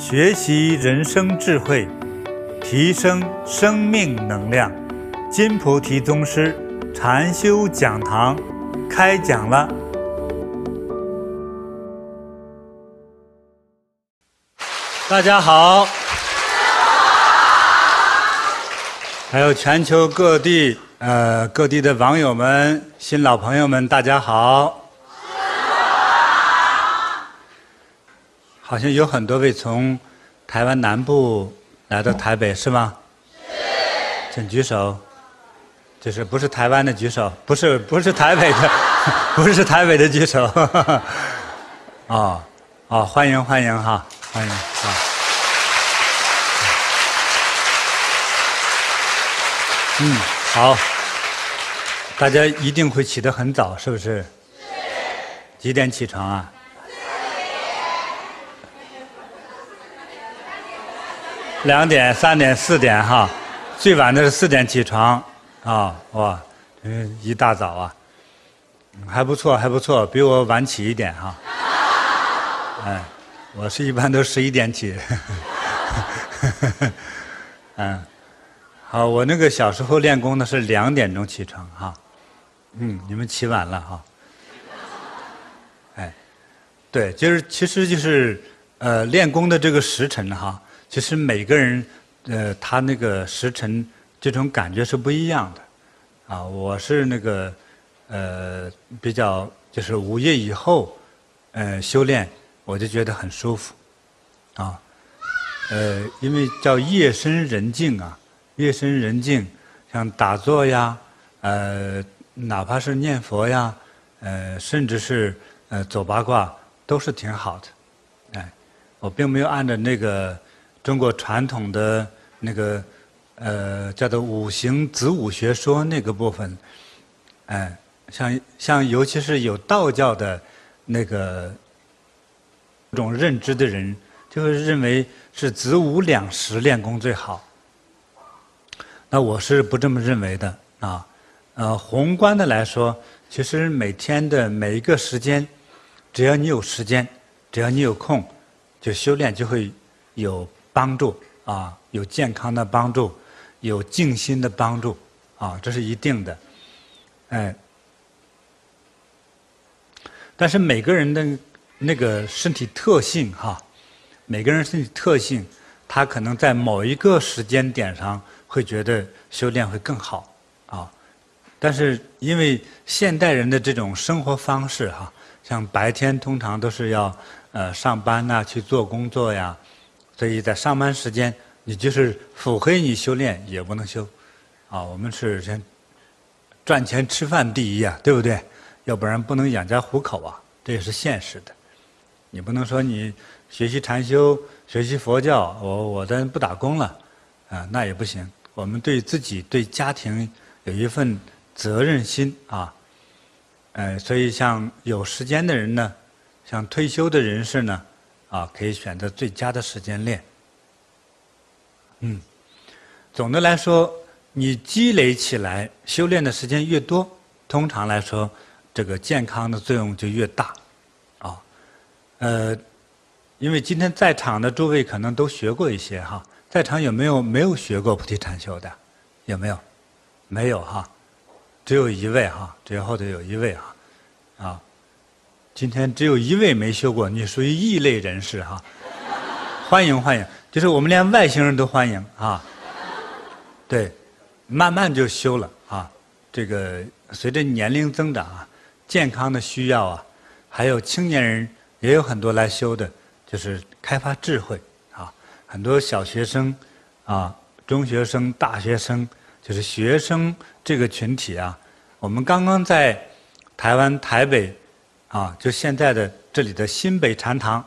学习人生智慧，提升生命能量。金菩提宗师禅修讲堂开讲了。大家好，还有全球各地呃各地的网友们、新老朋友们，大家好。好像有很多位从台湾南部来到台北，是吗？是。请举手，就是不是台湾的举手，不是不是台北的，不是台北的举手。哦哦，欢迎欢迎哈，欢迎啊。嗯，好，大家一定会起得很早，是不是？是。几点起床啊？两点、三点、四点哈，最晚的是四点起床，啊哇，嗯，一大早啊，还不错，还不错，比我晚起一点哈。哎，我是一般都十一点起。嗯，好，我那个小时候练功呢是两点钟起床哈，嗯，你们起晚了哈。哎，对，就是其实就是呃练功的这个时辰哈。其实每个人，呃，他那个时辰这种感觉是不一样的，啊，我是那个，呃，比较就是午夜以后，呃，修炼我就觉得很舒服，啊，呃，因为叫夜深人静啊，夜深人静，像打坐呀，呃，哪怕是念佛呀，呃，甚至是呃走八卦，都是挺好的，哎，我并没有按照那个。中国传统的那个呃叫做五行子午学说那个部分，哎，像像尤其是有道教的那个这种认知的人，就会认为是子午两时练功最好。那我是不这么认为的啊。呃，宏观的来说，其实每天的每一个时间，只要你有时间，只要你有空，就修炼就会有。帮助啊，有健康的帮助，有静心的帮助啊，这是一定的。哎，但是每个人的那个身体特性哈，每个人身体特性，他可能在某一个时间点上会觉得修炼会更好啊。但是因为现代人的这种生活方式哈，像白天通常都是要呃上班呐，去做工作呀。所以在上班时间，你就是腹黑，你修炼也不能修，啊，我们是先赚钱吃饭第一啊，对不对？要不然不能养家糊口啊，这也是现实的。你不能说你学习禅修、学习佛教，我我这不打工了，啊，那也不行。我们对自己、对家庭有一份责任心啊，呃，所以像有时间的人呢，像退休的人士呢。啊，可以选择最佳的时间练。嗯，总的来说，你积累起来修炼的时间越多，通常来说，这个健康的作用就越大。啊，呃，因为今天在场的诸位可能都学过一些哈，在场有没有没有学过菩提禅修的？有没有？没有哈，只有一位哈，只有后头有一位哈，啊。今天只有一位没修过，你属于异类人士哈，欢迎欢迎，就是我们连外星人都欢迎啊。对，慢慢就修了啊。这个随着年龄增长啊，健康的需要啊，还有青年人也有很多来修的，就是开发智慧啊。很多小学生啊、中学生、大学生，就是学生这个群体啊，我们刚刚在台湾台北。啊，就现在的这里的新北禅堂，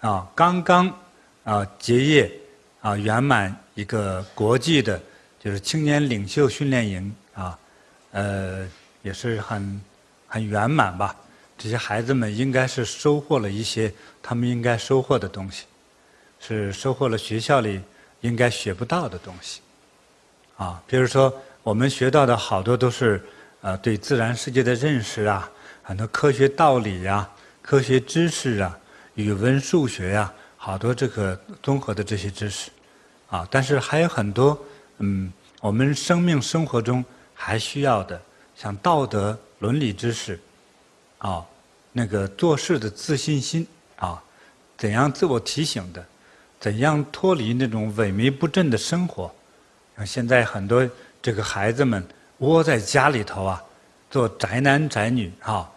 啊，刚刚啊结业啊圆满一个国际的，就是青年领袖训练营啊，呃，也是很很圆满吧。这些孩子们应该是收获了一些他们应该收获的东西，是收获了学校里应该学不到的东西。啊，比如说我们学到的好多都是呃对自然世界的认识啊。很多科学道理呀、科学知识啊、语文、数学呀、好多这个综合的这些知识，啊，但是还有很多，嗯，我们生命生活中还需要的，像道德伦理知识，啊，那个做事的自信心，啊，怎样自我提醒的，怎样脱离那种萎靡不振的生活，像现在很多这个孩子们窝在家里头啊，做宅男宅女啊，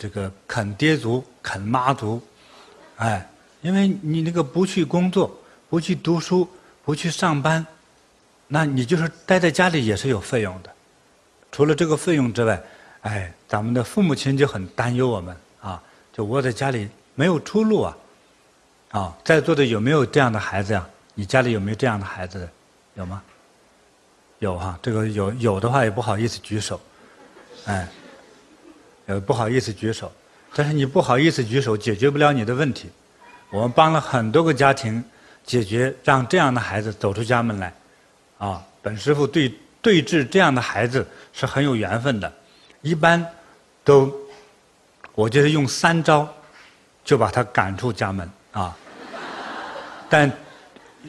这个啃爹族啃妈族，哎。因为你那个不去工作，不去读书，不去上班，那你就是待在家里也是有费用的。除了这个费用之外，哎，咱们的父母亲就很担忧我们啊，就窝在家里没有出路啊。啊，在座的有没有这样的孩子呀？你家里有没有这样的孩子？有吗？有哈，这个有有的话也不好意思举手，哎，呃不好意思举手，但是你不好意思举手，解决不了你的问题。我们帮了很多个家庭解决，让这样的孩子走出家门来，啊，本师傅对对治这样的孩子是很有缘分的，一般都，我就是用三招就把他赶出家门。啊，但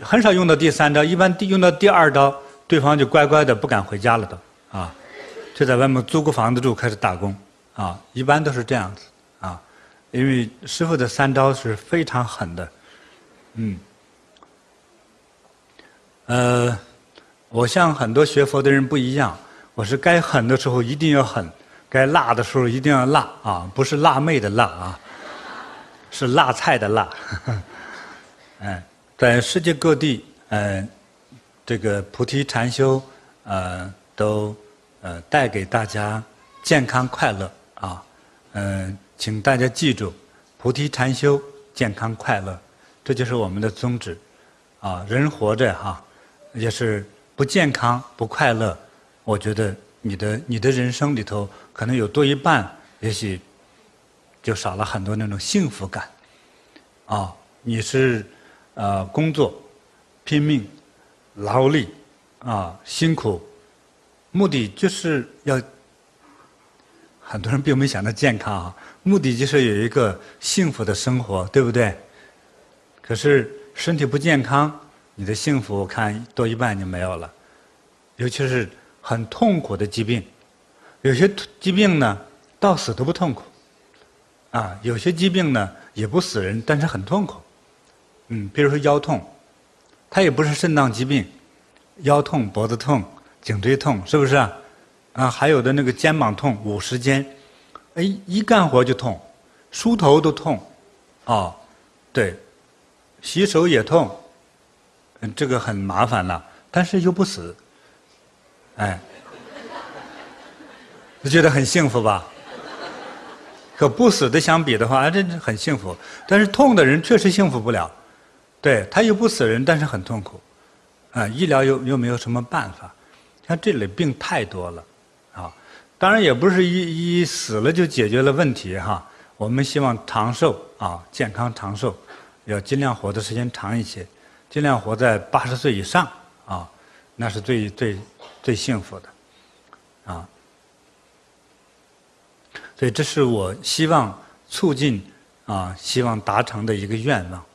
很少用到第三招，一般用到第二招，对方就乖乖的不敢回家了都。啊，就在外面租个房子住，开始打工啊，一般都是这样子啊。因为师傅的三招是非常狠的，嗯，呃，我像很多学佛的人不一样，我是该狠的时候一定要狠，该辣的时候一定要辣啊，不是辣妹的辣啊，是辣菜的辣。嗯，在世界各地，嗯，这个菩提禅修，呃，都呃带给大家健康快乐啊，嗯、请大家记住，菩提禅修，健康快乐，这就是我们的宗旨。啊，人活着哈，也是不健康、不快乐，我觉得你的你的人生里头，可能有多一半，也许就少了很多那种幸福感。啊，你是呃工作拼命劳力啊辛苦，目的就是要。很多人并没想到健康啊。目的就是有一个幸福的生活，对不对？可是身体不健康，你的幸福我看多一半就没有了。尤其是很痛苦的疾病，有些疾病呢到死都不痛苦，啊，有些疾病呢也不死人，但是很痛苦。嗯，比如说腰痛，它也不是肾脏疾病，腰痛、脖子痛、颈椎痛，是不是啊？啊，还有的那个肩膀痛、五十肩。哎，一干活就痛，梳头都痛，哦，对，洗手也痛，嗯，这个很麻烦了，但是又不死，哎，觉得很幸福吧？和不死的相比的话，啊这很幸福。但是痛的人确实幸福不了，对，他又不死人，但是很痛苦，啊，医疗又又没有什么办法，像这类病太多了。当然也不是一一死了就解决了问题哈，我们希望长寿啊，健康长寿，要尽量活的时间长一些，尽量活在八十岁以上啊，那是最最最幸福的，啊，所以这是我希望促进啊，希望达成的一个愿望，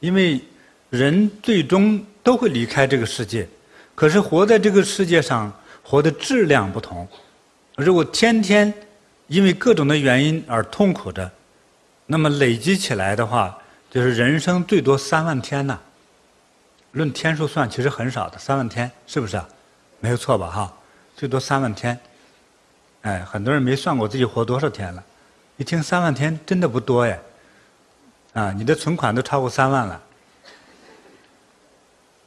因为人最终都会离开这个世界，可是活在这个世界上，活的质量不同。如果天天因为各种的原因而痛苦着，那么累积起来的话，就是人生最多三万天呐。论天数算，其实很少的，三万天是不是啊？没有错吧？哈，最多三万天。哎，很多人没算过自己活多少天了。一听三万天，真的不多耶。啊，你的存款都超过三万了。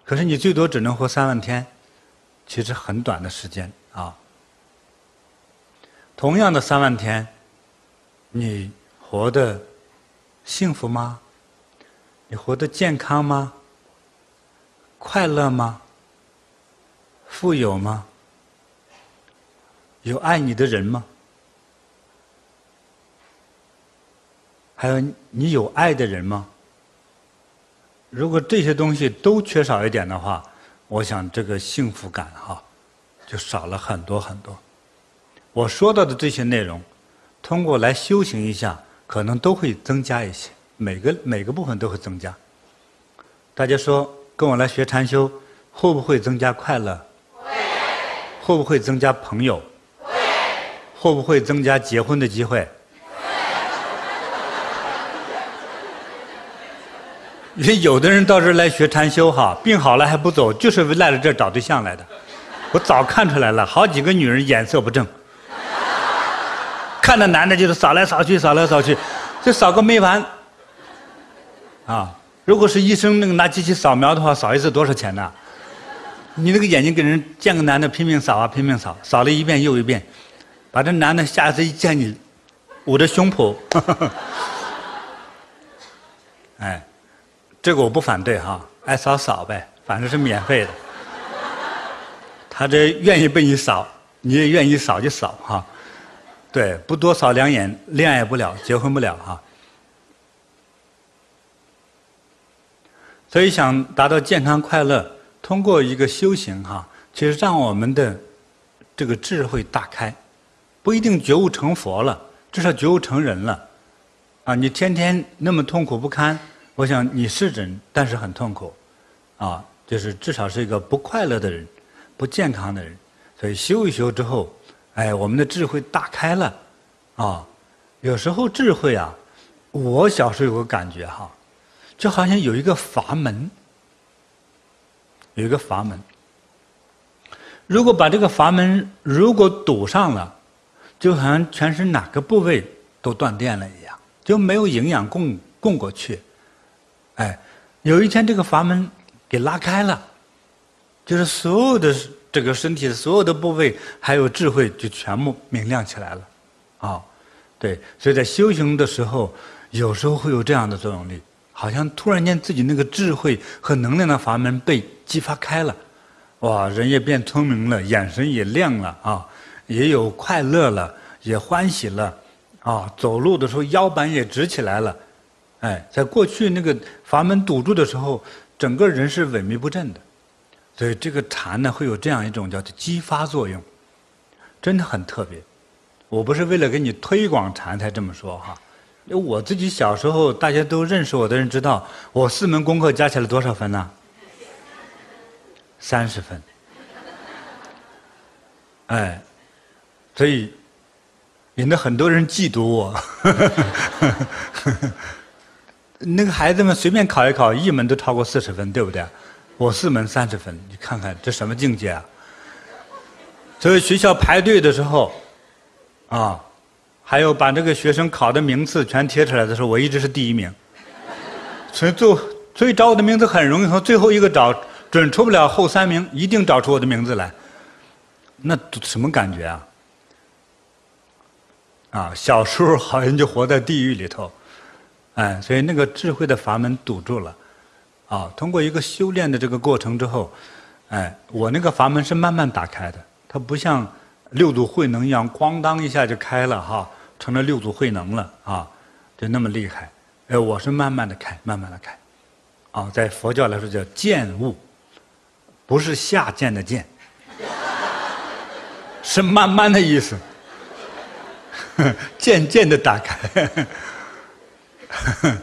可是你最多只能活三万天，其实很短的时间。同样的三万天，你活得幸福吗？你活得健康吗？快乐吗？富有吗？有爱你的人吗？还有你有爱的人吗？如果这些东西都缺少一点的话，我想这个幸福感哈，就少了很多很多。我说到的这些内容，通过来修行一下，可能都会增加一些，每个每个部分都会增加，大家说，跟我来学禅修，会不会增加快乐？会。会不会增加朋友？会。会不会增加结婚的机会？因为有的人到这儿来学禅修哈，病好了还不走，就是赖在这儿找对象来的。我早看出来了，好几个女人眼色不正，看那男的就是扫来扫去，扫来扫去，就扫个没完。啊，如果是医生那个拿机器扫描的话，扫一次多少钱呢？你那个眼睛给人见个男的拼命扫啊，拼命扫，扫了一遍又一遍，把这男的下次一见你，捂着胸脯，哎。这个我不反对哈，爱扫扫呗，反正是免费的。他这愿意被你扫，你也愿意扫就扫哈。对，不多扫两眼，恋爱不了，结婚不了哈。所以想达到健康快乐，通过一个修行哈，其实让我们的这个智慧大开，不一定觉悟成佛了，至少觉悟成人了。啊，你天天那么痛苦不堪。我想你是人，但是很痛苦，啊，就是至少是一个不快乐的人，不健康的人。所以修一修之后，哎，我们的智慧大开了，啊，有时候智慧啊，我小时候有个感觉哈，就好像有一个阀门，有一个阀门。如果把这个阀门如果堵上了，就好像全身哪个部位都断电了一样，就没有营养供供过去。哎，有一天这个阀门给拉开了，就是所有的这个身体的所有的部位，还有智慧，就全部明亮起来了，啊、对，所以在修行的时候，有时候会有这样的作用力，好像突然间自己那个智慧和能量的阀门被激发开了，哇，人也变聪明了，眼神也亮了啊，也有快乐了，也欢喜了，啊，走路的时候腰板也直起来了。哎，在过去那个阀门堵住的时候，整个人是萎靡不振的，所以这个禅呢会有这样一种叫做激发作用，真的很特别。我不是为了给你推广禅才这么说哈，因为我自己小时候大家都认识我的人知道，我四门功课加起来多少分呢？三十分。哎，所以引得很多人嫉妒我。那个孩子们随便考一考，一门都超过四十分，对不对？我四门三十分，你看看这什么境界啊！所以学校排队的时候，啊，还有把这个学生考的名次全贴出来的时候，我一直是第一名。所以做，所以找我的名字很容易，从最后一个找，准出不了后三名，一定找出我的名字来。那什么感觉啊？啊，小时候好像就活在地狱里头。哎，所以那个智慧的阀门堵住了，啊，通过一个修炼的这个过程之后，哎，我那个阀门是慢慢打开的，它不像六祖慧能一样，咣当一下就开了哈，成了六祖慧能了啊，就那么厉害。哎，我是慢慢的开，慢慢的开，啊，在佛教来说叫渐悟，不是下贱的贱，是慢慢的意思，渐渐的打开。呵 呵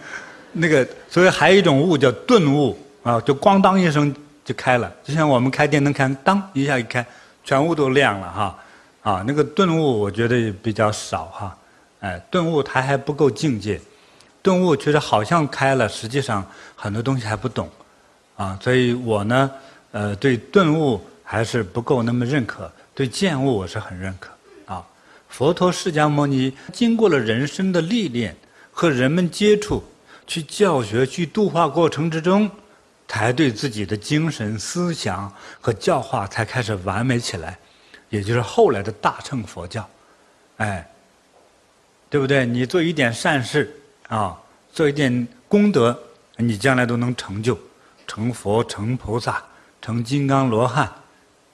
那个，所以还有一种悟叫顿悟啊，就咣当一声就开了，就像我们开电灯开，当一下一开，全屋都亮了哈。啊，那个顿悟我觉得也比较少哈。哎，顿悟它还不够境界，顿悟其实好像开了，实际上很多东西还不懂啊。所以我呢，呃，对顿悟还是不够那么认可，对见悟我是很认可啊。佛陀释迦牟尼经过了人生的历练。和人们接触，去教学，去度化过程之中，才对自己的精神思想和教化才开始完美起来，也就是后来的大乘佛教，哎，对不对？你做一点善事啊，做一点功德，你将来都能成就，成佛、成菩萨、成金刚罗汉，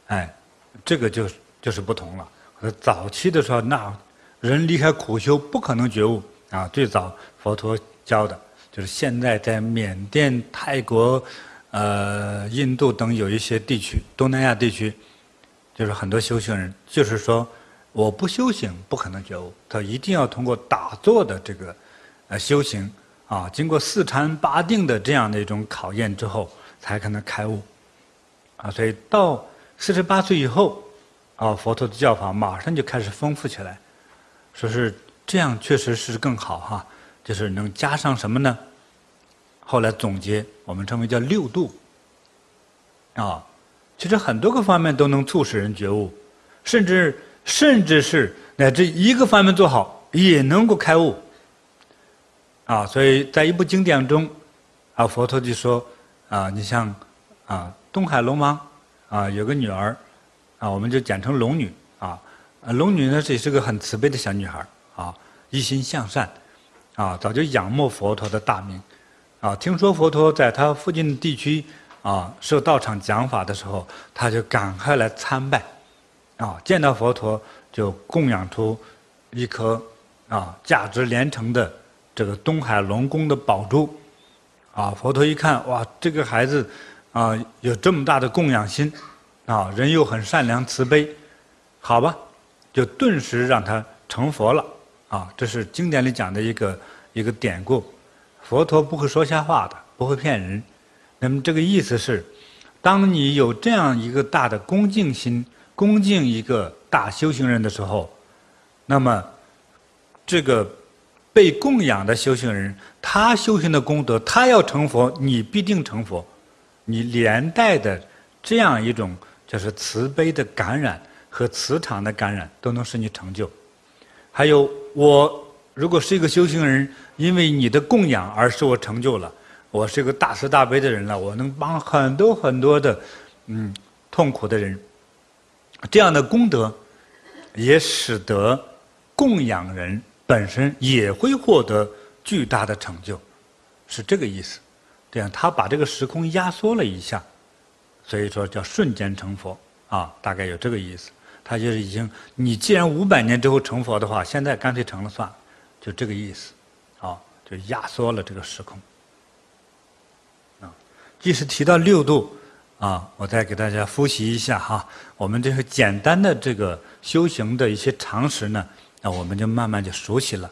哎，这个就就是不同了。早期的时候，那人离开苦修，不可能觉悟。啊，最早佛陀教的，就是现在在缅甸、泰国、呃、印度等有一些地区，东南亚地区，就是很多修行人，就是说，我不修行不可能觉悟，他一定要通过打坐的这个呃修行，啊，经过四禅八定的这样的一种考验之后，才可能开悟。啊，所以到四十八岁以后，啊，佛陀的教法马上就开始丰富起来，说是这样，确实是更好哈，就是能加上什么呢？后来总结，我们称为叫六度。啊，其实很多个方面都能促使人觉悟，甚至甚至是乃至一个方面做好，也能够开悟。啊，所以在一部经典中，啊，佛陀就说，啊，你像，啊，东海龙王，啊，有个女儿，啊，我们就简称龙女，啊，龙女呢，这是个很慈悲的小女孩，啊，一心向善，啊，早就仰慕佛陀的大名，啊，听说佛陀在他附近地区，啊，设道场讲法的时候，他就赶快来参拜，啊，见到佛陀就供养出一颗，啊，价值连城的。这个东海龙宫的宝珠，啊，佛陀一看，哇，这个孩子，啊，有这么大的供养心，啊，人又很善良慈悲，好吧，就顿时让他成佛了，啊，这是经典里讲的一个一个典故。佛陀不会说瞎话的，不会骗人。那么这个意思是，当你有这样一个大的恭敬心，恭敬一个大修行人的时候，那么这个。被供养的修行人，他修行的功德，他要成佛，你必定成佛。你连带的这样一种就是慈悲的感染和磁场的感染，都能使你成就。还有，我如果是一个修行人，因为你的供养而使我成就了，我是一个大慈大悲的人了，我能帮很多很多的嗯痛苦的人。这样的功德，也使得供养人。本身也会获得巨大的成就，是这个意思。这样，他把这个时空压缩了一下，所以说叫瞬间成佛啊，大概有这个意思。他就是已经，你既然五百年之后成佛的话，现在干脆成了算了，就这个意思，啊，就压缩了这个时空。啊，即使提到六度，啊，我再给大家复习一下哈，我们这个简单的这个修行的一些常识呢。那我们就慢慢就熟悉了，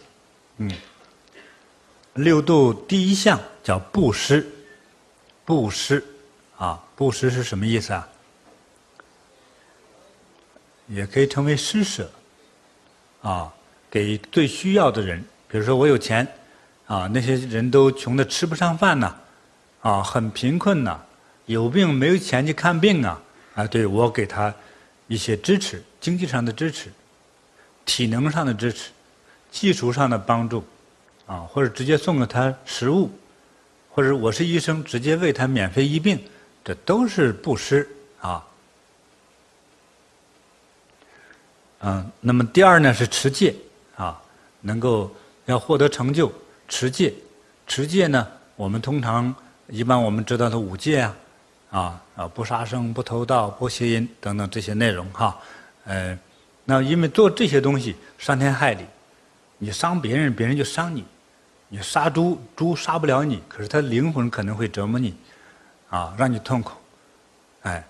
嗯，六度第一项叫布施，布施，啊，布施是什么意思啊？也可以称为施舍，啊，给最需要的人，比如说我有钱，啊，那些人都穷得吃不上饭呐，啊，很贫困呐，有病没有钱去看病啊，啊，对，我给他一些支持，经济上的支持。体能上的支持，技术上的帮助，啊，或者直接送给他食物，或者我是医生，直接为他免费医病，这都是布施啊。嗯，那么第二呢是持戒，能够要获得成就，持戒，持戒呢，我们通常一般我们知道的五戒啊，啊啊，不杀生、不偷盗、不邪淫等等这些内容哈，呃。那因为做这些东西伤天害理，你伤别人，别人就伤你；你杀猪，猪杀不了你，可是他灵魂可能会折磨你，啊，让你痛苦。哎，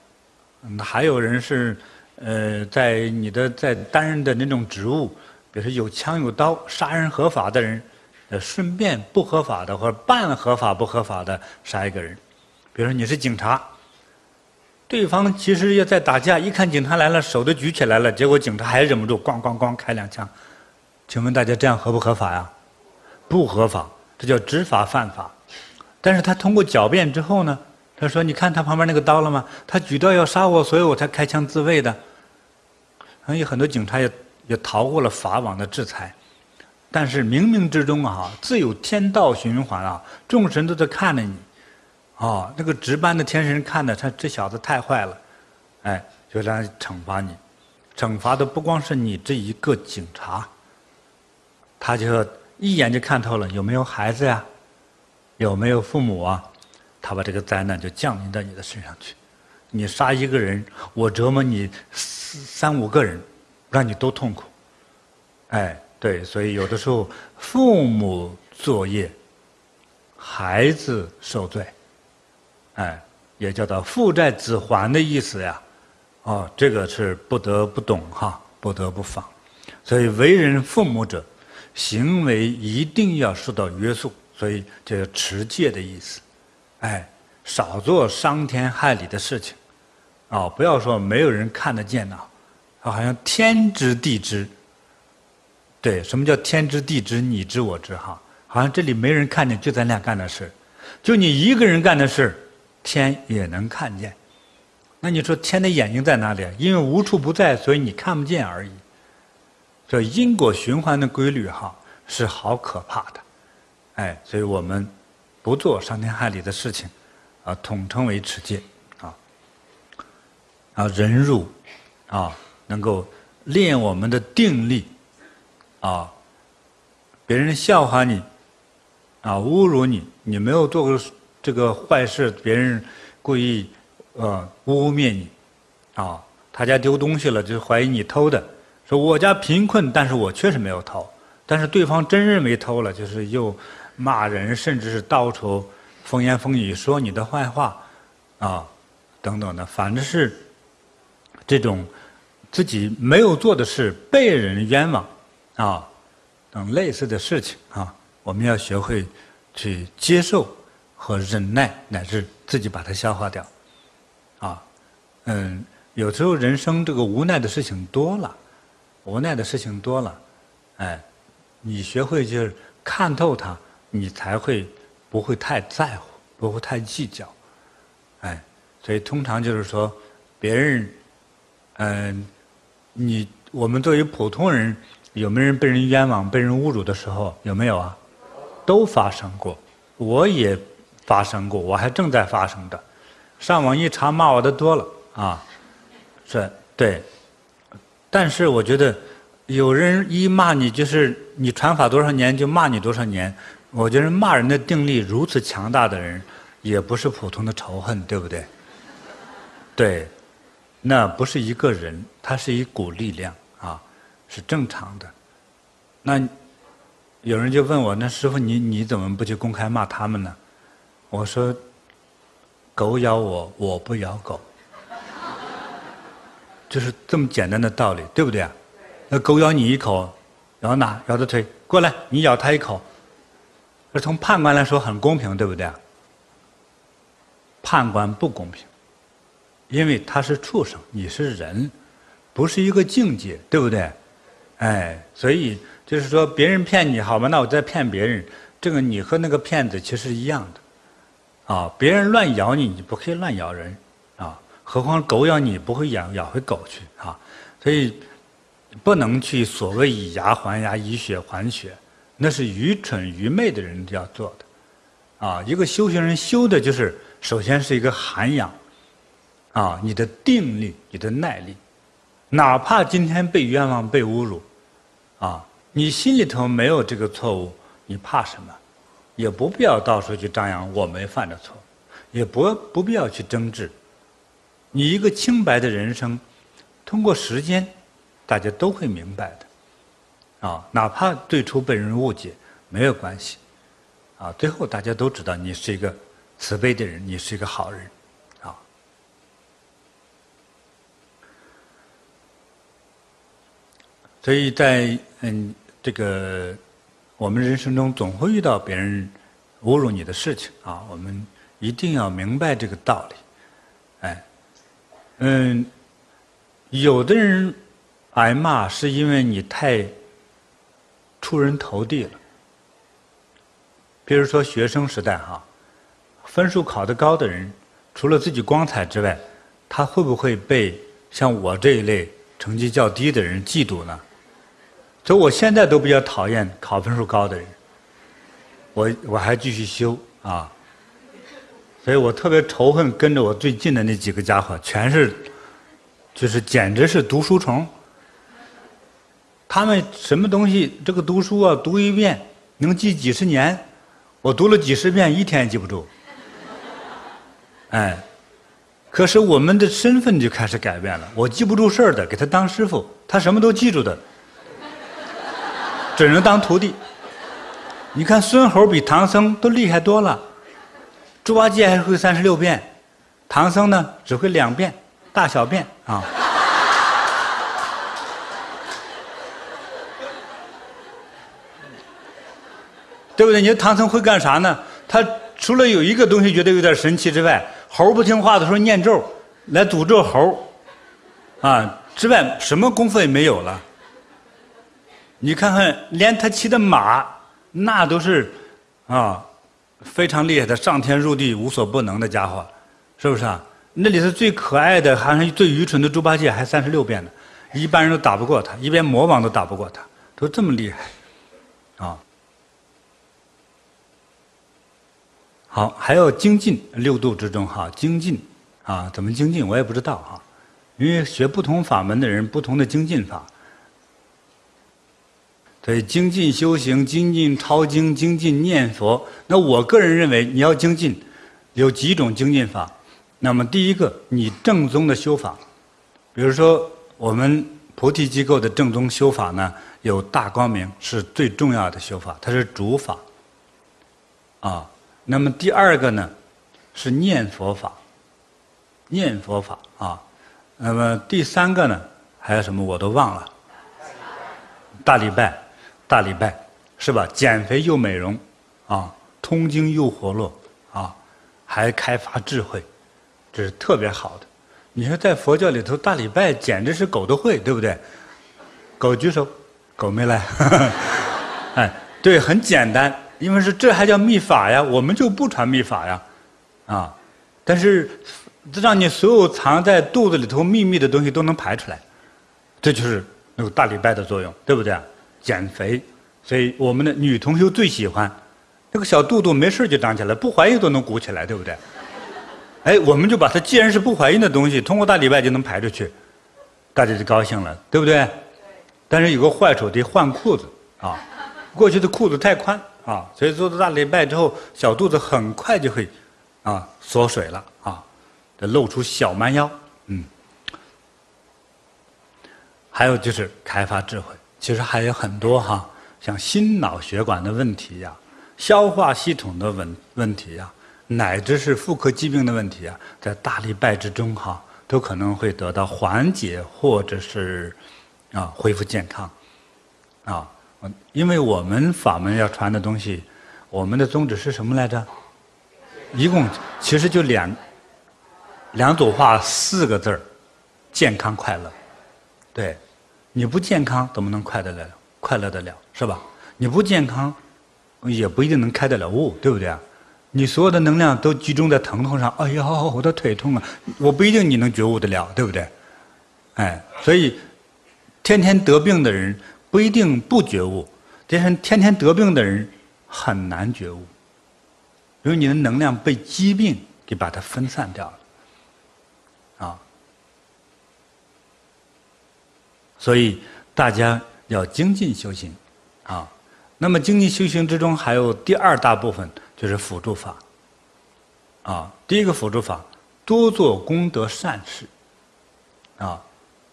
那还有人是，呃，在你的在担任的那种职务，比如说有枪有刀杀人合法的人，呃，顺便不合法的或者半合法不合法的杀一个人，比如说你是警察。对方其实也在打架，一看警察来了，手都举起来了，结果警察还忍不住，咣咣咣开两枪。请问大家这样合不合法呀？不合法，这叫执法犯法。但是他通过狡辩之后呢，他说：“你看他旁边那个刀了吗？他举刀要杀我，所以我才开枪自卫的。”所以很多警察也也逃过了法网的制裁。但是冥冥之中啊，自有天道循环啊，众神都在看着你。哦，那个值班的天神看的，他这小子太坏了，哎，就来惩罚你。惩罚的不光是你这一个警察，他就一眼就看透了有没有孩子呀，有没有父母啊，他把这个灾难就降临到你的身上去。你杀一个人，我折磨你三五个人，让你都痛苦。哎，对，所以有的时候父母作业，孩子受罪。哎，也叫做父债子还的意思呀，哦，这个是不得不懂哈，不得不防。所以为人父母者，行为一定要受到约束，所以这个持戒的意思，哎，少做伤天害理的事情，啊、哦，不要说没有人看得见呐，好像天知地知。对，什么叫天知地知，你知我知哈？好像这里没人看见，就咱俩干的事，就你一个人干的事，天也能看见。那你说天的眼睛在哪里？因为无处不在，所以你看不见而已。这因果循环的规律哈，是好可怕的。哎，所以我们不做伤天害理的事情，啊，统称为持戒啊。啊，忍辱啊，能够练我们的定力。啊，别人笑话你，啊，侮辱你，你没有做过这个坏事，别人故意呃污蔑你，啊，他家丢东西了，就怀疑你偷的，说我家贫困，但是我确实没有偷，但是对方真认为偷了，就是又骂人，甚至是到处风言风语说你的坏话，啊，等等的，反正是这种自己没有做的事被人冤枉。啊，等类似的事情啊，我们要学会去接受和忍耐，乃至自己把它消化掉。啊，嗯，有时候人生这个无奈的事情多了，无奈的事情多了，哎，你学会就是看透它，你才会不会太在乎，不会太计较。哎，所以通常就是说，别人，嗯，你我们作为普通人。有没有人被人冤枉、被人侮辱的时候？有没有啊？都发生过，我也发生过，我还正在发生的。上网一查，骂我的多了啊，是，对。但是我觉得，有人一骂你，就是你传法多少年就骂你多少年。我觉得骂人的定力如此强大的人，也不是普通的仇恨，对不对？对，那不是一个人，它是一股力量啊。是正常的，那有人就问我：“那师傅，你你怎么不去公开骂他们呢？”我说：“狗咬我，我不咬狗，就是这么简单的道理，对不对啊？那狗咬你一口，咬哪？咬的腿，过来，你咬它一口。那从判官来说很公平，对不对啊？判官不公平，因为他是畜生，你是人，不是一个境界，对不对？”哎，所以就是说，别人骗你，好吧，那我再骗别人，这个你和那个骗子其实一样的，啊，别人乱咬你，你不可以乱咬人，啊，何况狗咬你，不会咬咬回狗去，啊，所以不能去所谓以牙还牙，以血还血，那是愚蠢愚昧的人要做的，啊，一个修行人修的就是，首先是一个涵养，啊，你的定力，你的耐力。哪怕今天被冤枉、被侮辱，啊，你心里头没有这个错误，你怕什么？也不必要到处去张扬我没犯的错，也不不必要去争执。你一个清白的人生，通过时间，大家都会明白的，啊，哪怕最初被人误解，没有关系，啊，最后大家都知道你是一个慈悲的人，你是一个好人。所以在嗯这个我们人生中总会遇到别人侮辱你的事情啊，我们一定要明白这个道理。哎，嗯，有的人挨骂是因为你太出人头地了。比如说学生时代哈，分数考得高的人，除了自己光彩之外，他会不会被像我这一类成绩较低的人嫉妒呢？所以我现在都比较讨厌考分数高的人，我我还继续修啊，所以我特别仇恨跟着我最近的那几个家伙，全是，就是简直是读书虫。他们什么东西这个读书啊，读一遍能记几十年，我读了几十遍一天也记不住。哎，可是我们的身份就开始改变了，我记不住事儿的给他当师傅，他什么都记住的。只能当徒弟。你看孙猴比唐僧都厉害多了，猪八戒还会三十六变，唐僧呢只会两变，大小便啊。对不对？你说唐僧会干啥呢？他除了有一个东西觉得有点神奇之外，猴不听话的时候念咒来诅咒猴，啊之外什么功夫也没有了。你看看，连他骑的马，那都是啊非常厉害的，上天入地无所不能的家伙，是不是啊？那里头最可爱的，还是最愚蠢的猪八戒，还三十六变呢，一般人都打不过他，一边魔王都打不过他，都这么厉害，啊。好，还要精进六度之中哈，精进啊，怎么精进我也不知道哈，因为学不同法门的人不同的精进法，所以精进修行、精进抄经、精进念佛。那我个人认为，你要精进，有几种精进法。那么第一个，你正宗的修法，比如说我们菩提机构的正宗修法呢，有大光明是最重要的修法，它是主法，啊。那么第二个呢，是念佛法，念佛法啊。那么第三个呢，还有什么我都忘了。大礼拜，大礼拜，是吧？减肥又美容，啊，通经又活络，啊，还开发智慧，这是特别好的。你说在佛教里头，大礼拜简直是狗都会，对不对？狗举手，狗没来。哎，对，很简单。因为是这还叫秘法呀，我们就不传秘法呀，啊！但是这让你所有藏在肚子里头秘密的东西都能排出来，这就是那个大礼拜的作用，对不对？减肥，所以我们的女同学最喜欢，这个小肚肚没事就长起来，不怀孕都能鼓起来，对不对？哎，我们就把它既然是不怀孕的东西，通过大礼拜就能排出去，大家就高兴了，对不对？但是有个坏处，得换裤子啊，过去的裤子太宽。啊，所以做到大礼拜之后，小肚子很快就会啊缩水了啊，得露出小蛮腰，嗯。还有就是开发智慧，其实还有很多哈，像心脑血管的问题呀，消化系统的问问题呀，乃至是妇科疾病的问题呀，在大礼拜之中哈，都可能会得到缓解，或者是啊恢复健康，啊。因为我们法门要传的东西，我们的宗旨是什么来着？一共其实就两两组话，四个字儿：健康快乐。对，你不健康怎么能快得了？快乐得了是吧？你不健康，也不一定能开得了悟，对不对啊？你所有的能量都集中在疼痛上，哎呀，我的腿痛啊！我不一定你能觉悟得了，对不对？哎，所以天天得病的人。不一定不觉悟，但是天天得病的人很难觉悟，因为你的能量被疾病给把它分散掉了，所以大家要精进修行，啊，那么精进修行之中还有第二大部分就是辅助法，啊，第一个辅助法多做功德善事，啊。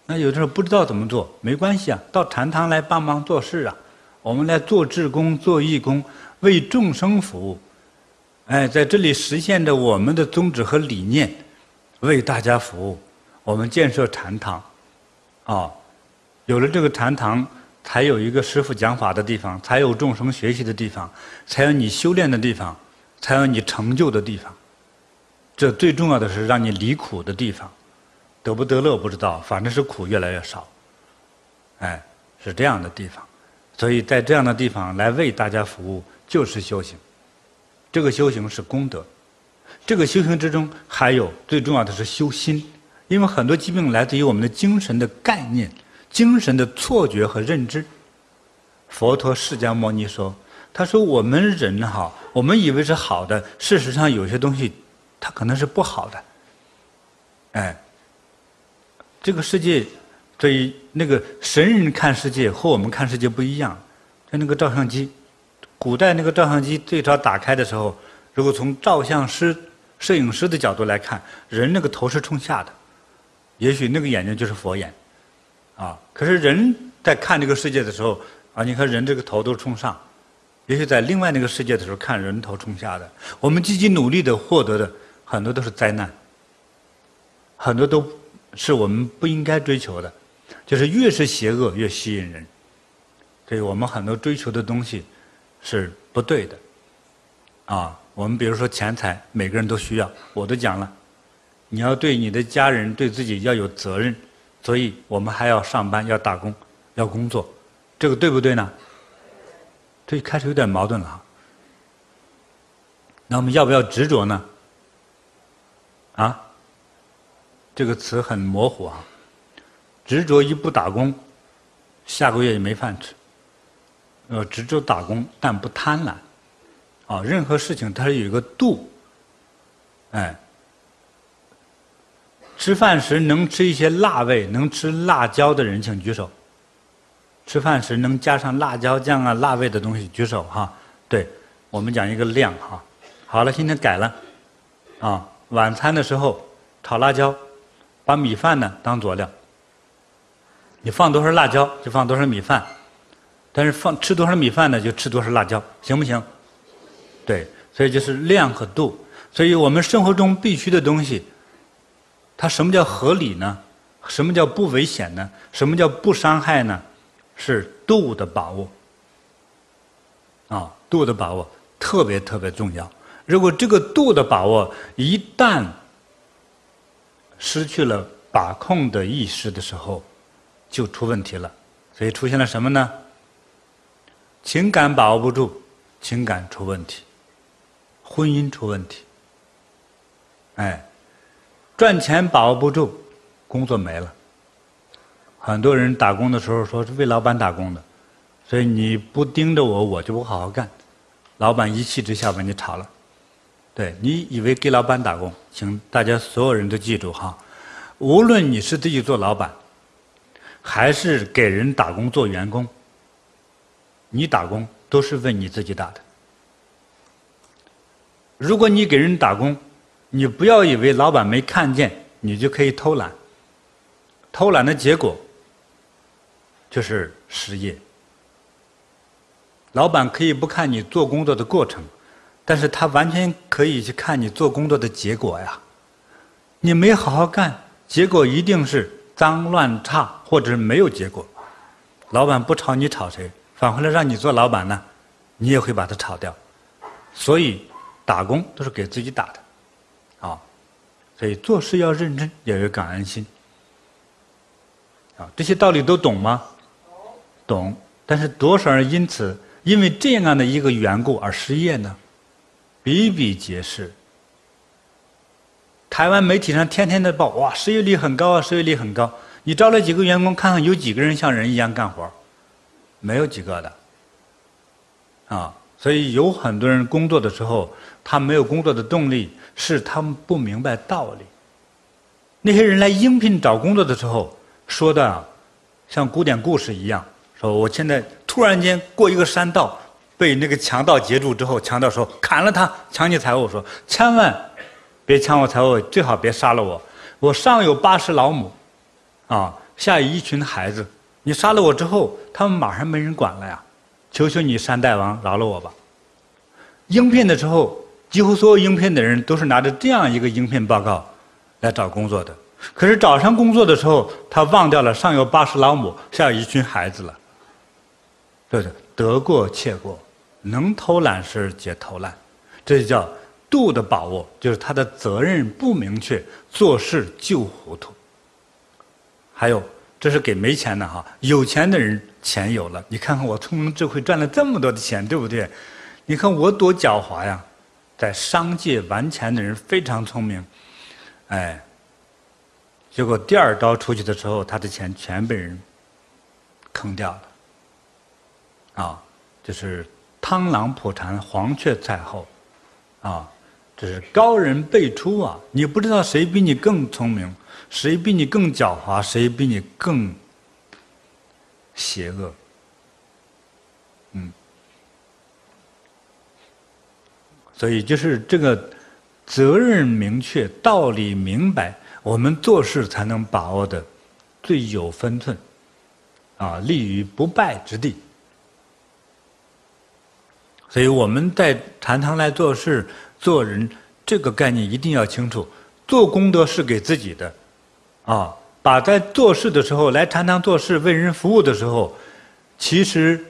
那有的时候不知道怎么做，没关系啊，到禅堂来帮忙做事啊，我们来做志工、做义工，为众生服务。哎，在这里实现着我们的宗旨和理念，为大家服务。我们建设禅堂，啊，有了这个禅堂，才有一个师父讲法的地方，才有众生学习的地方，才有你修炼的地方，才有你成就的地方。这最重要的是让你离苦的地方。得不得乐不知道，反正是苦越来越少，哎，是这样的地方，所以在这样的地方来为大家服务就是修行，这个修行是功德，这个修行之中还有最重要的是修心，因为很多疾病来自于我们的精神的概念、精神的错觉和认知。佛陀释迦牟尼说：“他说我们人哈，我们以为是好的，事实上有些东西它可能是不好的，哎。”这个世界，对于那个神人看世界和我们看世界不一样。就那个照相机，古代那个照相机最早打开的时候，如果从照相师、摄影师的角度来看，人那个头是冲下的，也许那个眼睛就是佛眼，啊。可是人在看这个世界的时候，啊，你看人这个头都冲上，也许在另外那个世界的时候看人头冲下的。我们积极努力的获得的很多都是灾难，很多都。是我们不应该追求的，就是越是邪恶越吸引人，所以我们很多追求的东西是不对的。啊，我们比如说钱财，每个人都需要，我都讲了，你要对你的家人、对自己要有责任，所以我们还要上班、要打工、要工作，这个对不对呢？这开始有点矛盾了。那我们要不要执着呢？啊，这个词很模糊啊。执着于不打工，下个月也没饭吃。呃，执着打工，但不贪婪。啊，任何事情它是有一个度。哎，吃饭时能吃一些辣味、能吃辣椒的人，请举手。吃饭时能加上辣椒酱啊、辣味的东西，举手哈。对，我们讲一个量哈。好了，今天改了。啊，晚餐的时候炒辣椒，把米饭呢当佐料。你放多少辣椒就放多少米饭，但是放吃多少米饭呢就吃多少辣椒，行不行？对，所以就是量和度。所以我们生活中必须的东西，它什么叫合理呢？什么叫不危险呢？什么叫不伤害呢？是度的把握。啊，度的把握特别特别重要。如果这个度的把握一旦失去了把控的意识的时候，就出问题了。所以出现了什么呢？情感把握不住，情感出问题。婚姻出问题，哎，赚钱把握不住，工作没了。很多人打工的时候说是为老板打工的，所以你不盯着我，我就不好好干。老板一气之下把你炒了。对，你以为给老板打工，请大家所有人都记住哈，无论你是自己做老板，还是给人打工做员工，你打工都是为你自己打的。如果你给人打工，你不要以为老板没看见，你就可以偷懒。偷懒的结果就是失业。老板可以不看你做工作的过程，但是他完全可以去看你做工作的结果呀。你没好好干，结果一定是脏乱差，或者是没有结果。老板不炒你炒谁？反过来让你做老板呢，你也会把他炒掉。所以。打工都是给自己打的，所以做事要认真，要有感恩心，啊，这些道理都懂吗？懂。但是多少人因此因为这样的一个缘故而失业呢？比比皆是。台湾媒体上天天的报，哇，失业率很高啊，失业率很高。你招了几个员工，看看有几个人像人一样干活？没有几个的，啊。所以有很多人工作的时候，他没有工作的动力，是他们不明白道理。那些人来应聘找工作的时候，说的像古典故事一样，说我现在突然间过一个山道，被那个强盗截住之后，强盗说砍了他，抢你财物，说千万别抢我财物，最好别杀了我。我上有八十老母，啊，下有一群孩子，你杀了我之后，他们马上没人管了呀。求求你，山大王，饶了我吧！应聘的时候，几乎所有应聘的人都是拿着这样一个应聘报告来找工作的。可是找上工作的时候，他忘掉了上有八十老母，下有一群孩子了。对不对？得过且过，能偷懒时皆偷懒，这就叫度的把握，就是他的责任不明确，做事就糊涂。还有。这是给没钱的哈，有钱的人钱有了，你看看我聪明智慧赚了这么多的钱，对不对？你看我多狡猾呀，在商界玩钱的人非常聪明，哎，结果第二刀出去的时候，他的钱全被人坑掉了，啊，就是螳螂捕蝉，黄雀在后，啊，这是高人辈出啊，你不知道谁比你更聪明。谁比你更狡猾？谁比你更邪恶？所以就是这个责任明确、道理明白，我们做事才能把握的最有分寸，啊，立于不败之地。所以我们在禅堂来做事、做人，这个概念一定要清楚。做功德是给自己的。啊，把在做事的时候来禅堂做事、为人服务的时候，其实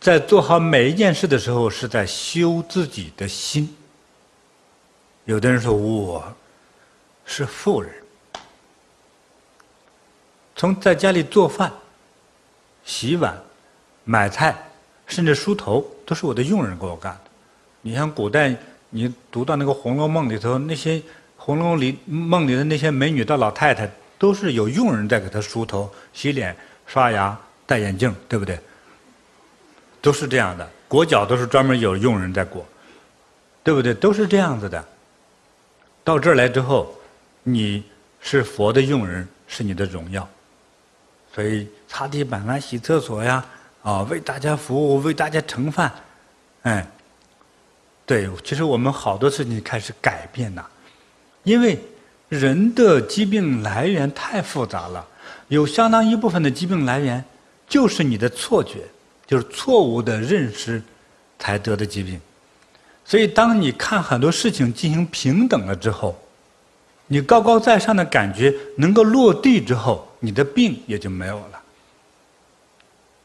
在做好每一件事的时候，是在修自己的心。有的人说我是富人，从在家里做饭、洗碗、买菜，甚至梳头，都是我的佣人给我干的。你像古代，你读到那个《红楼梦》里头，那些《红楼》里梦里的那些美女到老太太，都是有佣人在给她梳头、洗脸、刷牙、戴眼镜，对不对？都是这样的，裹脚都是专门有佣人在裹，对不对？都是这样子的。到这儿来之后，你是佛的佣人，是你的荣耀。所以擦地板啊、洗厕所呀，啊，为大家服务，为大家盛饭，哎，对，其实我们好多事情开始改变呐，因为人的疾病来源太复杂了，有相当一部分的疾病来源就是你的错觉。就是错误的认识才得的疾病，所以当你看很多事情进行平等了之后，你高高在上的感觉能够落地之后，你的病也就没有了。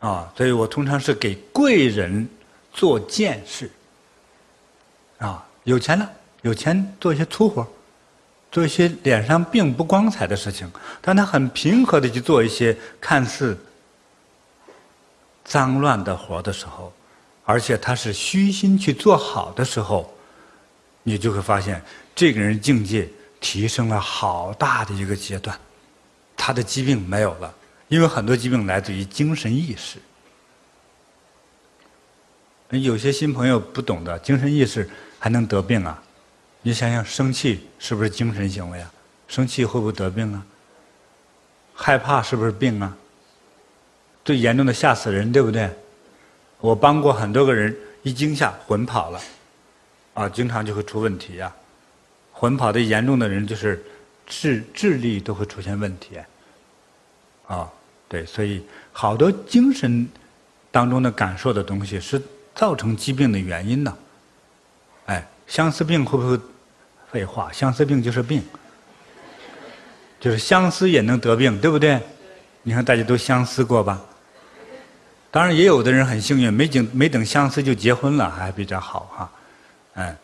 啊，所以我通常是给贵人做贱事。啊，有钱了，有钱做一些粗活，做一些脸上并不光彩的事情，但他很平和的去做一些看似。脏乱的活的时候，而且他是虚心去做好的时候，你就会发现这个人境界提升了好大的一个阶段，他的疾病没有了，因为很多疾病来自于精神意识。有些新朋友不懂的，精神意识还能得病啊？你想想，生气是不是精神行为啊？生气会不会得病啊？害怕是不是病啊？最严重的吓死人，对不对？我帮过很多个人，一惊吓魂跑了，啊，经常就会出问题呀。魂跑的严重的人，就是智智力都会出现问题。啊，对，所以好多精神当中的感受的东西是造成疾病的原因呢。哎，相思病会不会？废话，相思病就是病，就是相思也能得病，对不对？你看大家都相思过吧？当然，也有的人很幸运，没等没等相思就结婚了，还比较好哈，嗯，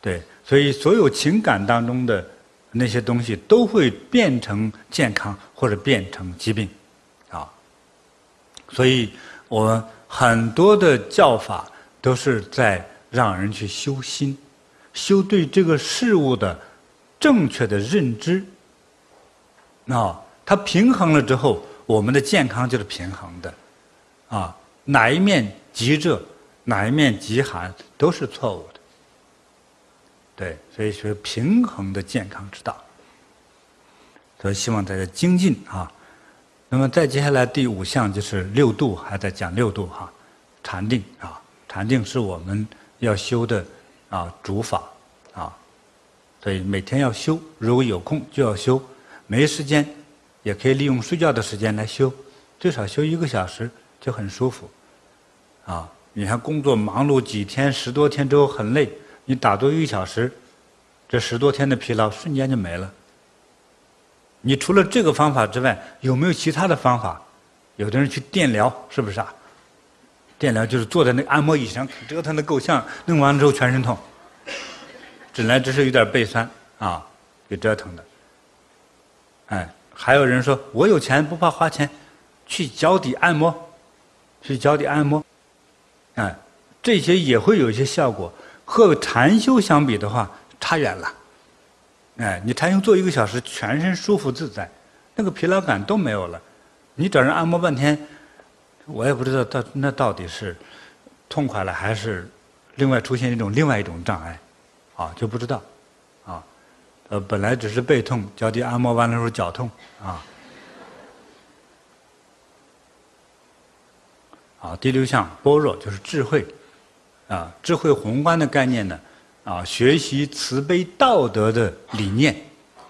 对，所以所有情感当中的那些东西都会变成健康或者变成疾病，啊，所以我很多的教法都是在让人去修心，修对这个事物的正确的认知，啊，它平衡了之后，我们的健康就是平衡的。啊，哪一面极热，哪一面极寒，都是错误的。对，所以说平衡的健康之道。所以希望大家精进啊。那么再接下来第五项就是六度，还在讲六度哈，禅定啊，禅定是我们要修的啊主法啊。所以每天要修，如果有空就要修，没时间也可以利用睡觉的时间来修，最少修一个小时。就很舒服，啊！你看工作忙碌几天、十多天之后很累，你打坐一小时，这十多天的疲劳瞬间就没了。你除了这个方法之外，有没有其他的方法？有的人去电疗，是不是啊？电疗就是坐在那按摩椅上折腾的够呛，弄完了之后全身痛，本来只是有点背酸啊，给折腾的。哎，还有人说我有钱不怕花钱，去脚底按摩。去脚底按摩，哎，这些也会有一些效果。和禅修相比的话，差远了。哎，你禅修做一个小时，全身舒服自在，那个疲劳感都没有了。你找人按摩半天，我也不知道到那到底是痛快了，还是另外出现一种另外一种障碍，啊，就不知道。啊，呃，本来只是背痛，脚底按摩完了之后脚痛，啊。啊，第六项般若就是智慧，啊，智慧宏观的概念呢，啊，学习慈悲道德的理念，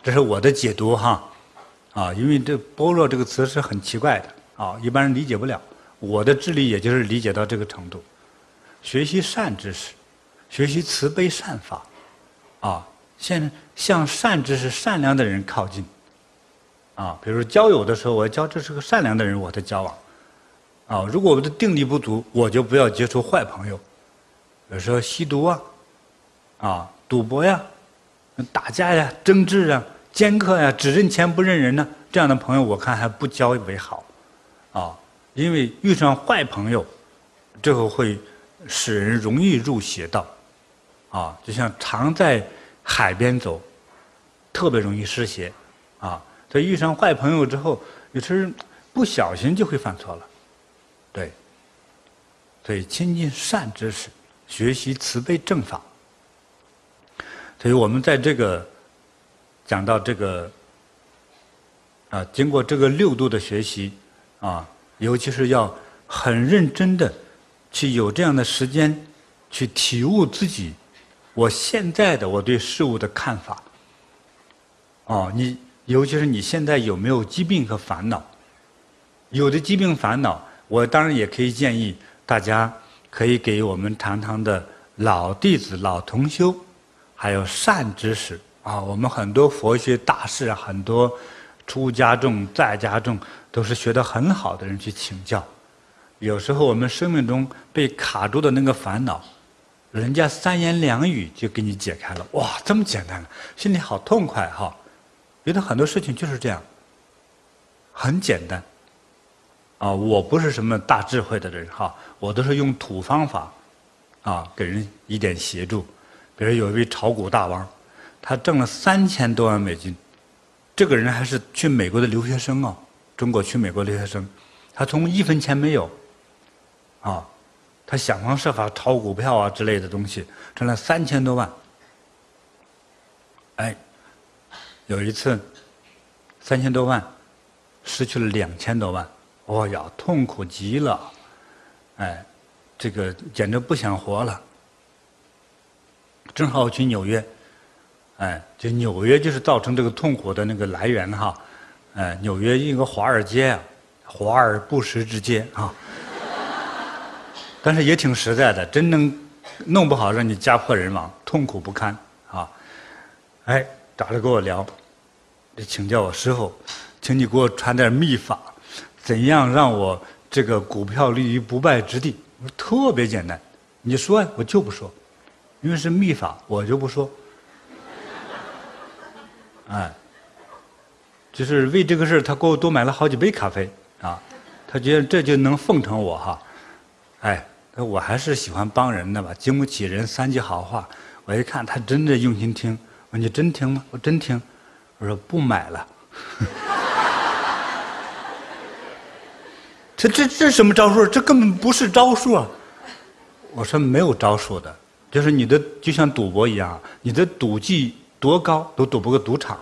这是我的解读哈，啊，因为这般若这个词是很奇怪的，啊，一般人理解不了，我的智力也就是理解到这个程度，学习善知识，学习慈悲善法，啊，现向善知识、善良的人靠近，啊，比如交友的时候，我交这是个善良的人，我的交往。啊，如果我的定力不足，我就不要接触坏朋友，比如说吸毒啊，啊，赌博呀，打架呀，争执啊，奸客呀，只认钱不认人呢，这样的朋友我看还不交为好，啊，因为遇上坏朋友，最后会使人容易入邪道，啊，就像常在海边走，特别容易失邪，啊，所以遇上坏朋友之后，有时不小心就会犯错了，所以亲近善知识，学习慈悲正法。所以我们在这个讲到这个啊，经过这个六度的学习啊，尤其是要很认真的去有这样的时间去体悟自己我现在的我对事物的看法。哦，你尤其是你现在有没有疾病和烦恼？有的疾病烦恼，我当然也可以建议大家可以给我们堂堂的老弟子、老同修。还有善知识啊，我们很多佛学大师啊，很多出家众、在家众都是学得很好的人去请教。有时候我们生命中被卡住的那个烦恼，人家三言两语就给你解开了。哇，这么简单，心里好痛快哈！觉得很多事情就是这样，很简单。啊，我不是什么大智慧的人哈，我都是用土方法啊，给人一点协助。比如有一位炒股大王，他挣了三千多万美金，这个人还是去美国的留学生啊，中国去美国留学生，他从一分钱没有，啊，他想方设法炒股票啊之类的东西，挣了三千多万。哎，有一次，三千多万失去了两千多万，哦呀，痛苦极了，哎，这个简直不想活了。正好去纽约，哎，就纽约就是造成这个痛苦的那个来源哈，哎，纽约一个华尔街啊，华而不实之街啊，但是也挺实在的，真能弄不好让你家破人亡，痛苦不堪啊，哎，找来跟我聊，就请教我师傅，请你给我传点秘法，怎样让我这个股票立于不败之地？我说特别简单，你说呀，我就不说。因为是秘法，我就不说。哎，就是为这个事他给我多买了好几杯咖啡啊，他觉得这就能奉承我哈。哎，我还是喜欢帮人的吧，经不起人三句好话。我一看他真的用心听，我说你真听吗？我真听。我说不买了。这这这什么招数？这根本不是招数啊！我说没有招数的。就是你的就像赌博一样，你的赌技多高都赌不过赌场。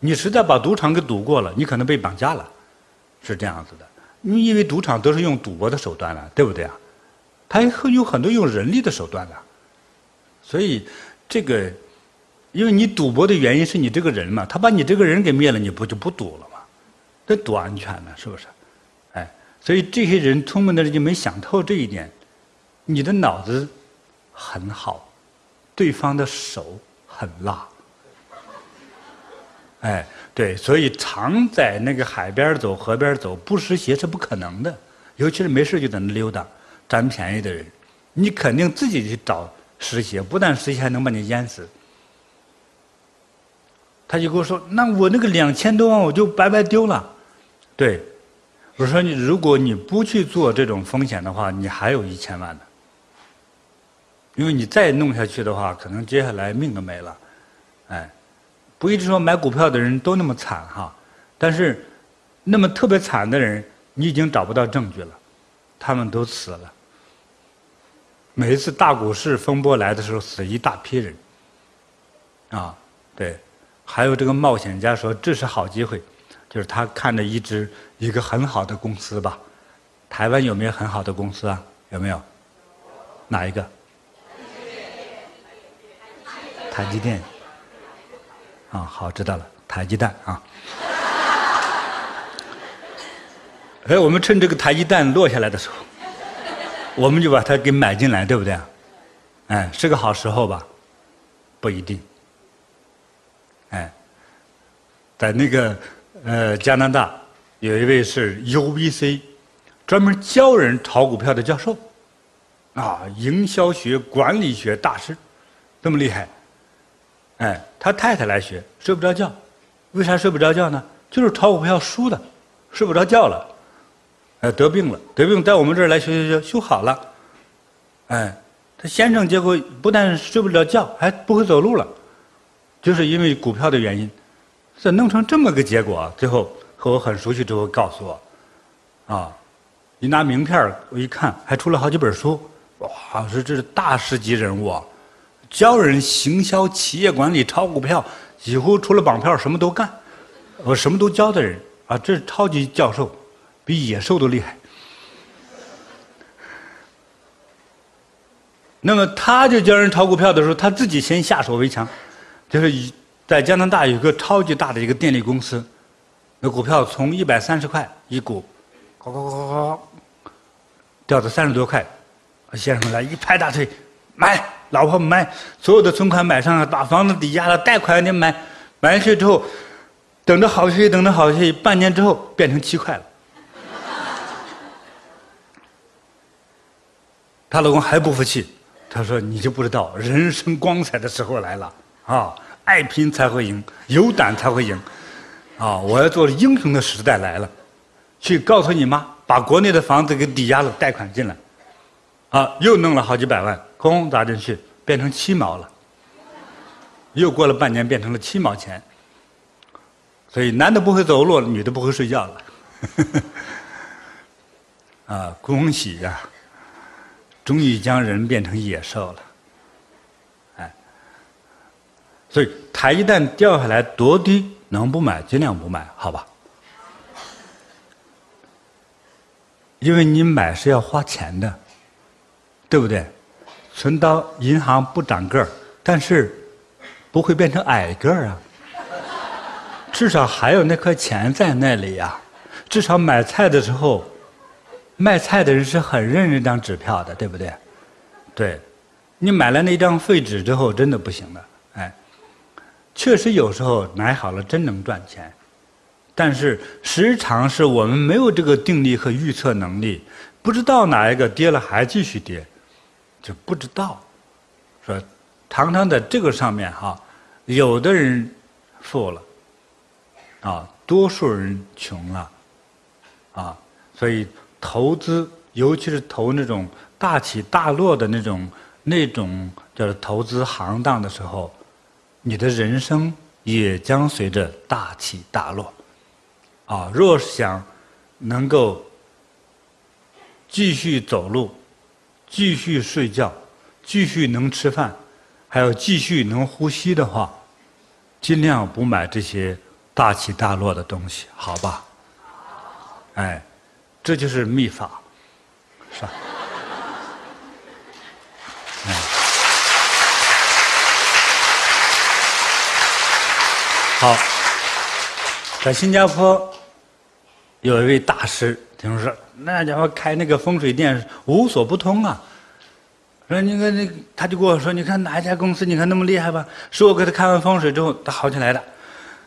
你实在把赌场给赌过了，你可能被绑架了，是这样子的。因为赌场都是用赌博的手段了，对不对啊？他会有很多用人力的手段的。所以这个，因为你赌博的原因是你这个人嘛，他把你这个人给灭了，你不就不赌了吗？这多安全呢，是不是？所以这些人聪明的人就没想透这一点，你的脑子。很好，对方的手很辣，哎，对，所以常在那个海边走、河边走，不湿鞋是不可能的。尤其是没事就在那溜达、占便宜的人，你肯定自己去找湿鞋，不但湿鞋还能把你淹死。他就跟我说：“那我那个两千多万我就白白丢了。”对，我说你如果你不去做这种风险的话，你还有一千万呢。因为你再弄下去的话，可能接下来命都没了，哎，不一定说买股票的人都那么惨哈，但是那么特别惨的人，你已经找不到证据了，他们都死了。每一次大股市风波来的时候，死一大批人，啊，对，还有这个冒险家说这是好机会，就是他看着一只一个很好的公司吧，台湾有没有很好的公司啊？有没有？哪一个？台积电，啊，好，知道了，台积电啊。哎，我们趁这个台积电落下来的时候，我们就把它给买进来，对不对？哎，是个好时候吧？不一定。哎，在那个呃加拿大，有一位是 UBC 专门教人炒股票的教授，啊，营销学、管理学大师，这么厉害。哎，他太太来学，睡不着觉，为啥睡不着觉呢？就是炒股票输的，睡不着觉了，哎，得病了，得病，在我们这儿来学学学，修好了。哎，他先生结果不但睡不着觉，还不会走路了，就是因为股票的原因，这弄成这么个结果。最后和我很熟悉之后告诉我，啊，一拿名片我一看，还出了好几本书，哇，说这是大师级人物啊。教人行销、企业管理、炒股票，几乎除了绑票什么都干，我什么都教的人啊，这是超级教授，比野兽都厉害。那么他就教人炒股票的时候，他自己先下手为强，就是以在加拿大有个超级大的一个电力公司，那股票从一百三十块一股，呱呱呱呱，掉到三十多块，先生来一拍大腿，买。老婆买所有的存款买上了，把房子抵押了，贷款你买，买下去之后，等着好消息，等着好消息，半年之后变成七块了。她老公还不服气，他说：“你就不知道人生光彩的时候来了啊！爱拼才会赢，有胆才会赢啊！我要做英雄的时代来了，去告诉你妈，把国内的房子给抵押了，贷款进来，啊，又弄了好几百万。”空砸进去，变成七毛了。又过了半年，变成了七毛钱。所以男的不会走路，女的不会睡觉了。啊，恭喜呀！终于将人变成野兽了。哎，所以台一旦掉下来多低，能不买尽量不买，好吧？因为你买是要花钱的，对不对？存到银行不长个儿，但是不会变成矮个儿啊。至少还有那块钱在那里呀。至少买菜的时候，卖菜的人是很认这张纸票的，对不对？对，你买了那张废纸之后，真的不行了。确实有时候买好了真能赚钱，但是时常是我们没有这个定力和预测能力，不知道哪一个跌了还继续跌。就不知道，说常常在这个上面哈，有的人富了，啊，多数人穷了，啊，所以投资，尤其是投那种大起大落的那种那种叫做投资行当的时候，你的人生也将随着大起大落，啊，若是想能够继续走路。继续睡觉，继续能吃饭，还有继续能呼吸的话，尽量不买这些大起大落的东西，好吧？哎，这就是秘法，是吧？好，在新加坡有一位大师，听说。那家伙开那个风水店无所不通啊！说你看那，他就跟我说：“你看哪一家公司？你看那么厉害吧？是我给他看完风水之后，他好起来的。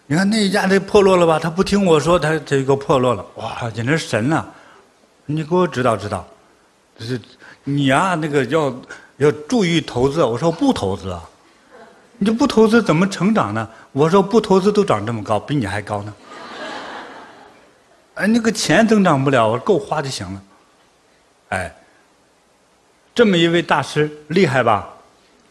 你看那一家，他破落了吧？他不听我说，他这个破落了。哇，简直神了！你给我指导指导。就是你啊，那个要要注意投资。我说不投资啊，你就不投资怎么成长呢？我说不投资都长这么高，比你还高呢。”哎，那个钱增长不了，我够花就行了。哎，这么一位大师厉害吧？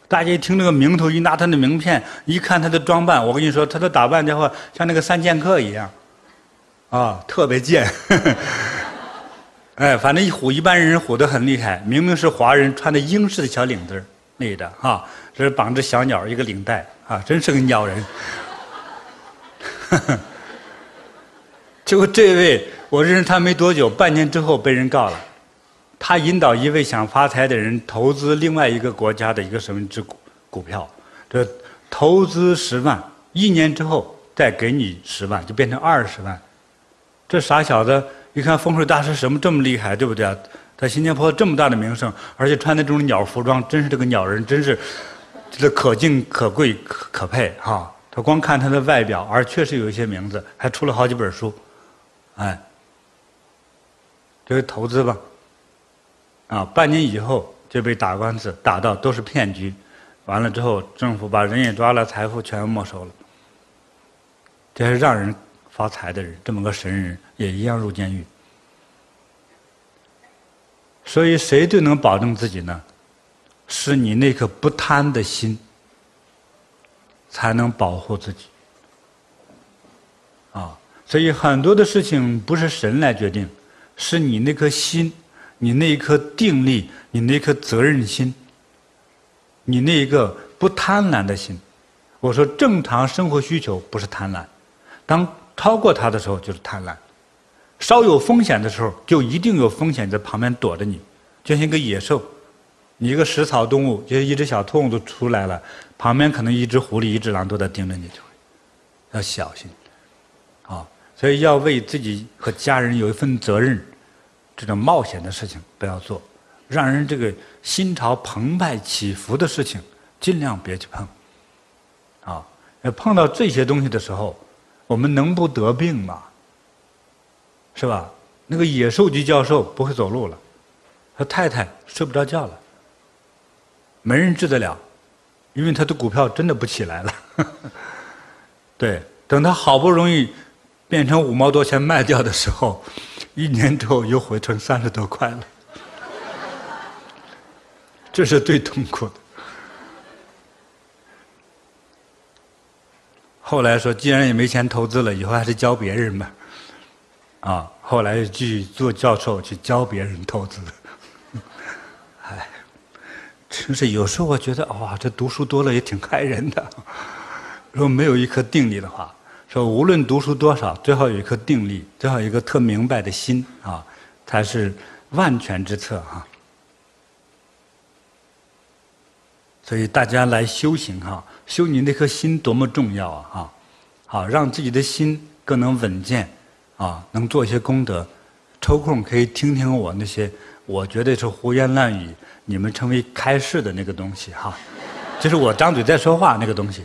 大家一听那个名头，一拿他的名片，一看他的装扮，我跟你说，他的打扮的话，像那个三剑客一样，啊，特别贱。哎，反正一唬一般人唬得很厉害。明明是华人，穿的英式的小领子类的哈，这是绑着小鸟一个领带啊，真是个鸟人。结果这位我认识他没多久，半年之后被人告了。他引导一位想发财的人投资另外一个国家的一个什么只股股票，这投资十万，一年之后再给你十万，就变成二十万。这傻小子一看风水大师什么这么厉害，对不对啊？在新加坡这么大的名声，而且穿的这种鸟服装，真是这个鸟人，真是这个可敬可贵可可佩哈。他光看他的外表，而确实有一些名字，还出了好几本书。哎，这是投资吧。啊，半年以后就被打官司，打到都是骗局，完了之后政府把人也抓了，财富全没收了。这是让人发财的人，这么个神人也一样入监狱。所以谁最能保证自己呢？是你那颗不贪的心，才能保护自己。啊，所以很多的事情不是神来决定，是你那颗心。你那一颗定力，你那颗责任心，你那一个不贪婪的心，我说正常生活需求不是贪婪，当超过它的时候就是贪婪，稍有风险的时候就一定有风险在旁边躲着你，就像一个野兽，你一个食草动物，就一只小兔子出来了，旁边可能一只狐狸、一只狼都在盯着你，就要小心，啊，所以要为自己和家人有一份责任。这种冒险的事情不要做，让人这个心潮澎湃起伏的事情尽量别去碰。啊，碰到这些东西的时候，我们能不得病吗？是吧？那个野兽级教授不会走路了，他太太睡不着觉了，没人治得了，因为他的股票真的不起来了。对，等他好不容易变成五毛多钱卖掉的时候。一年之后又回成三十多块了，这是最痛苦的。后来说，既然也没钱投资了，以后还是教别人吧。啊，后来继续做教授去教别人投资。真是有时候我觉得，哇，这读书多了也挺害人的。如果没有一颗定力的话。说无论读书多少，最好有一颗定力，最好有一个特明白的心啊，才是万全之策哈。所以大家来修行哈，修你那颗心多么重要啊！哈，好，让自己的心更能稳健啊，能做一些功德。抽空可以听听我那些我觉得是胡言乱语，你们称为开示的那个东西哈，就是我张嘴在说话那个东西。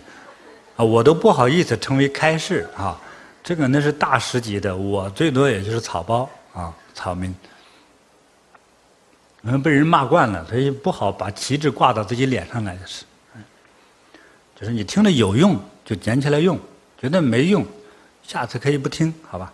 啊，我都不好意思称为开示啊，这个那是大师级的，我最多也就是草包啊，草民。可能被人骂惯了，所以不好把旗帜挂到自己脸上来的是。就是你听了有用，就捡起来用；觉得没用，下次可以不听，好吧？